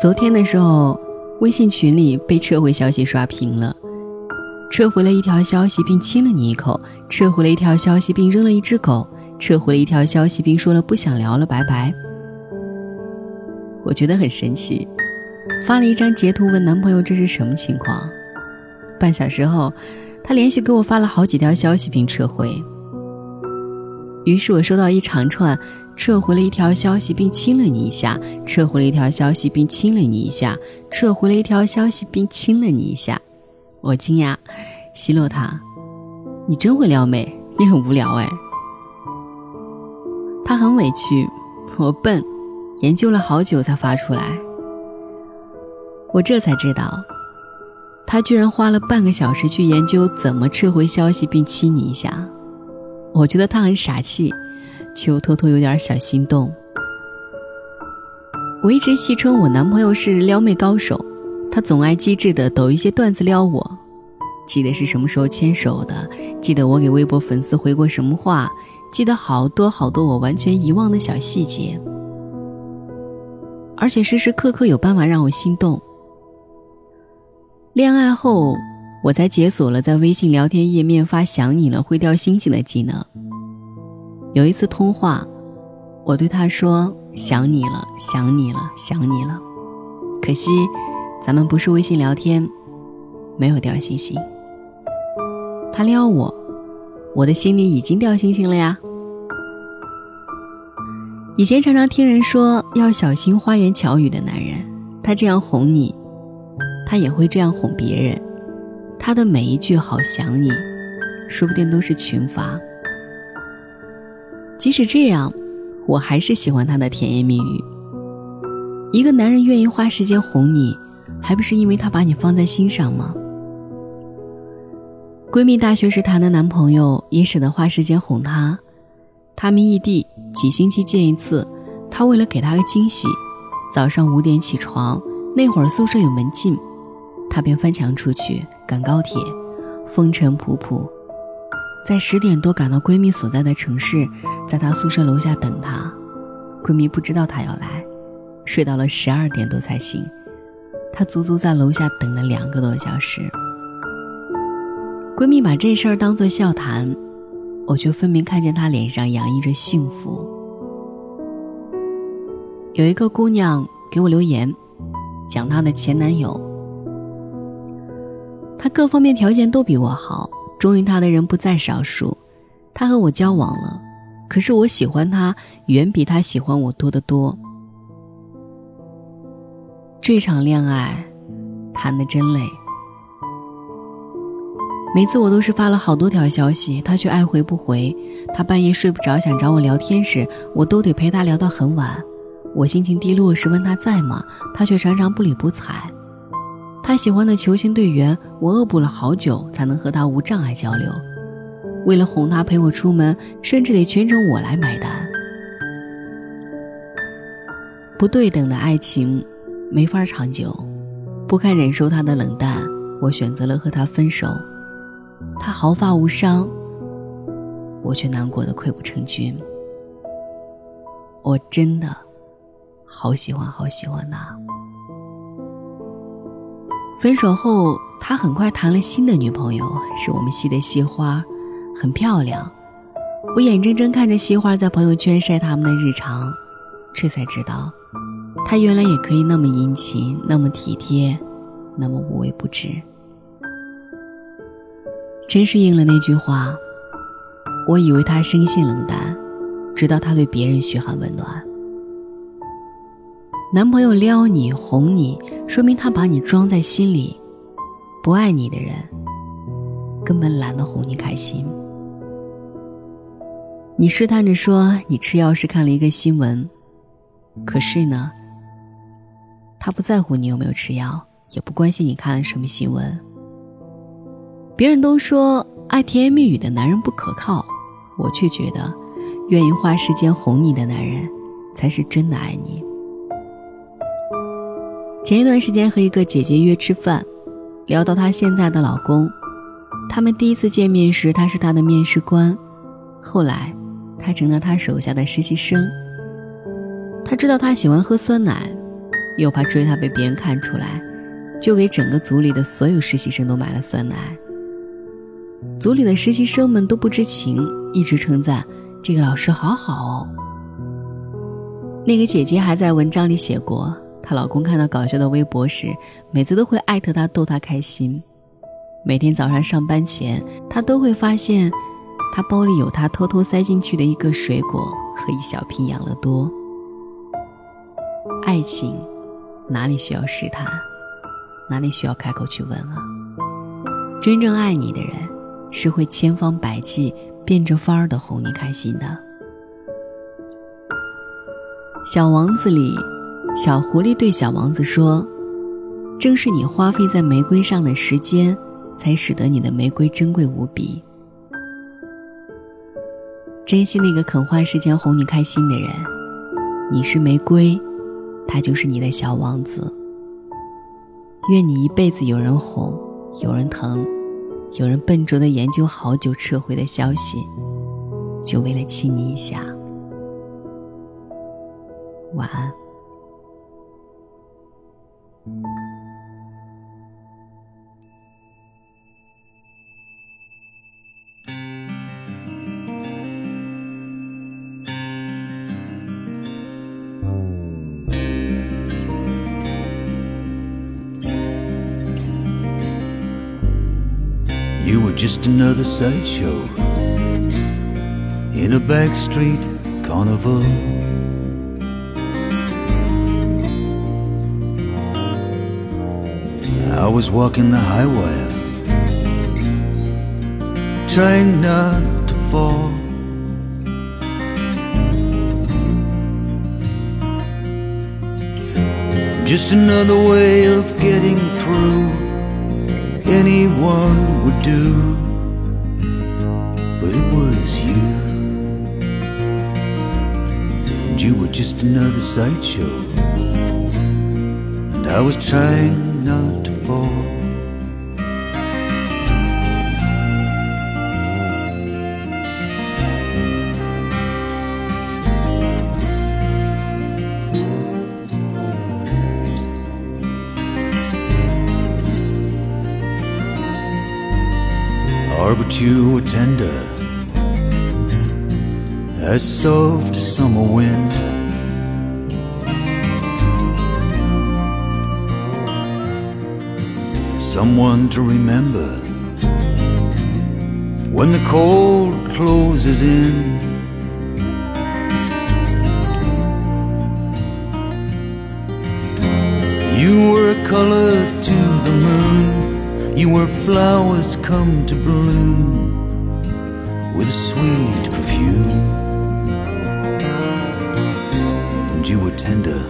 昨天的时候，微信群里被撤回消息刷屏了。撤回了一条消息并亲了你一口，撤回了一条消息并扔了一只狗，撤回了一条消息并说了不想聊了，拜拜。我觉得很神奇，发了一张截图问男朋友这是什么情况。半小时后，他连续给我发了好几条消息并撤回。于是我收到一长串。撤回了一条消息并亲了你一下，撤回了一条消息并亲了你一下，撤回了一条消息并亲了你一下。我惊讶，奚落他：“你真会撩妹，你很无聊哎。”他很委屈：“我笨，研究了好久才发出来。”我这才知道，他居然花了半个小时去研究怎么撤回消息并亲你一下。我觉得他很傻气。却又偷偷有点小心动。我一直戏称我男朋友是撩妹高手，他总爱机智的抖一些段子撩我，记得是什么时候牵手的，记得我给微博粉丝回过什么话，记得好多好多我完全遗忘的小细节，而且时时刻刻有办法让我心动。恋爱后，我才解锁了在微信聊天页面发“想你了”会掉星星的技能。有一次通话，我对他说：“想你了，想你了，想你了。”可惜，咱们不是微信聊天，没有掉星星。他撩我，我的心里已经掉星星了呀。以前常常听人说要小心花言巧语的男人，他这样哄你，他也会这样哄别人。他的每一句“好想你”，说不定都是群发。即使这样，我还是喜欢他的甜言蜜语。一个男人愿意花时间哄你，还不是因为他把你放在心上吗？闺蜜大学时谈的男朋友也舍得花时间哄她。他们异地，几星期见一次。他为了给她个惊喜，早上五点起床，那会儿宿舍有门禁，他便翻墙出去赶高铁，风尘仆仆。在十点多赶到闺蜜所在的城市，在她宿舍楼下等她。闺蜜不知道她要来，睡到了十二点多才醒。她足足在楼下等了两个多小时。闺蜜把这事儿当作笑谈，我却分明看见她脸上洋溢着幸福。有一个姑娘给我留言，讲她的前男友，他各方面条件都比我好。忠于他的人不在少数，他和我交往了，可是我喜欢他远比他喜欢我多得多。这场恋爱谈的真累，每次我都是发了好多条消息，他却爱回不回。他半夜睡不着想找我聊天时，我都得陪他聊到很晚。我心情低落时问他在吗，他却常常不理不睬。他喜欢的球星队员，我恶补了好久才能和他无障碍交流。为了哄他陪我出门，甚至得全程我来买单。不对等的爱情没法长久，不堪忍受他的冷淡，我选择了和他分手。他毫发无伤，我却难过的溃不成军。我真的好喜欢，好喜欢他。分手后，他很快谈了新的女朋友，是我们系的系花，很漂亮。我眼睁睁看着系花在朋友圈晒他们的日常，这才知道，他原来也可以那么殷勤，那么体贴，那么无微不至。真是应了那句话，我以为他生性冷淡，直到他对别人嘘寒问暖。男朋友撩你哄你，说明他把你装在心里。不爱你的人，根本懒得哄你开心。你试探着说你吃药是看了一个新闻，可是呢，他不在乎你有没有吃药，也不关心你看了什么新闻。别人都说爱甜言蜜语的男人不可靠，我却觉得，愿意花时间哄你的男人，才是真的爱你。前一段时间和一个姐姐约吃饭，聊到她现在的老公，他们第一次见面时，他是她的面试官，后来他成了她手下的实习生。他知道她喜欢喝酸奶，又怕追她被别人看出来，就给整个组里的所有实习生都买了酸奶。组里的实习生们都不知情，一直称赞这个老师好好哦。那个姐姐还在文章里写过，她老公看到搞笑的微博时，每次都会艾特她逗她开心。每天早上上班前，她都会发现，他包里有她偷偷塞进去的一个水果和一小瓶养乐多。爱情，哪里需要试探，哪里需要开口去问啊？真正爱你的人。是会千方百计变着法儿的哄你开心的。小王子里，小狐狸对小王子说：“正是你花费在玫瑰上的时间，才使得你的玫瑰珍贵无比。珍惜那个肯花时间哄你开心的人，你是玫瑰，他就是你的小王子。愿你一辈子有人哄，有人疼。”有人笨拙的研究好久撤回的消息，就为了亲你一下。晚安。Just another sideshow in a backstreet carnival. And I was walking the high wire, trying not to fall. Just another way of getting through anyone would do, but it was you. And you were just another sideshow, and I was trying not you were tender as soft as summer wind. Someone to remember when the cold closes in. You were a color to the moon you were flowers come to bloom with a sweet perfume. And you were tender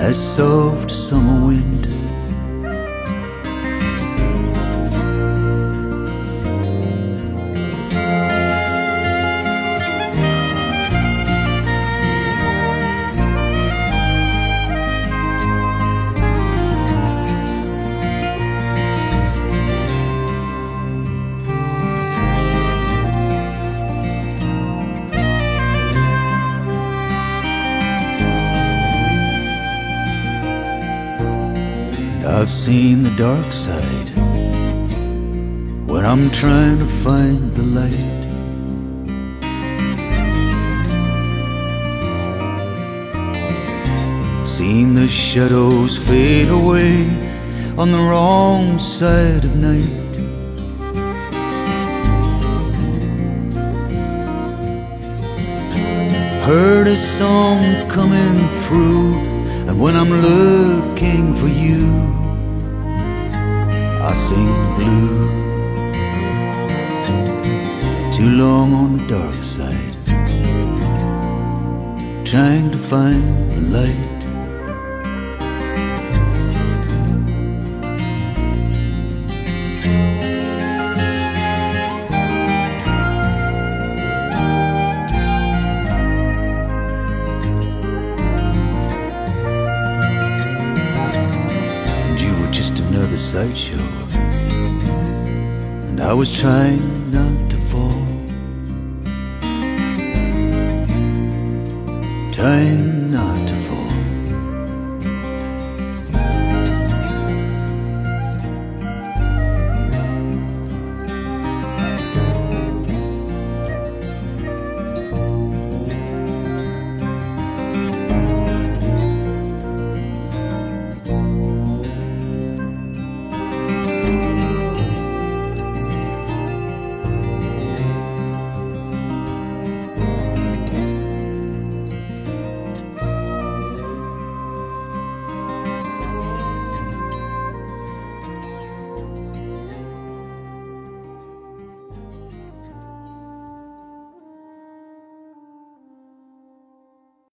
as soft summer wind. I've seen the dark side when I'm trying to find the light. Seen the shadows fade away on the wrong side of night. Heard a song coming through, and when I'm looking for you, I sing blue. Too long on the dark side, trying to find the light. Sideshow. And I was trying not to fall. Not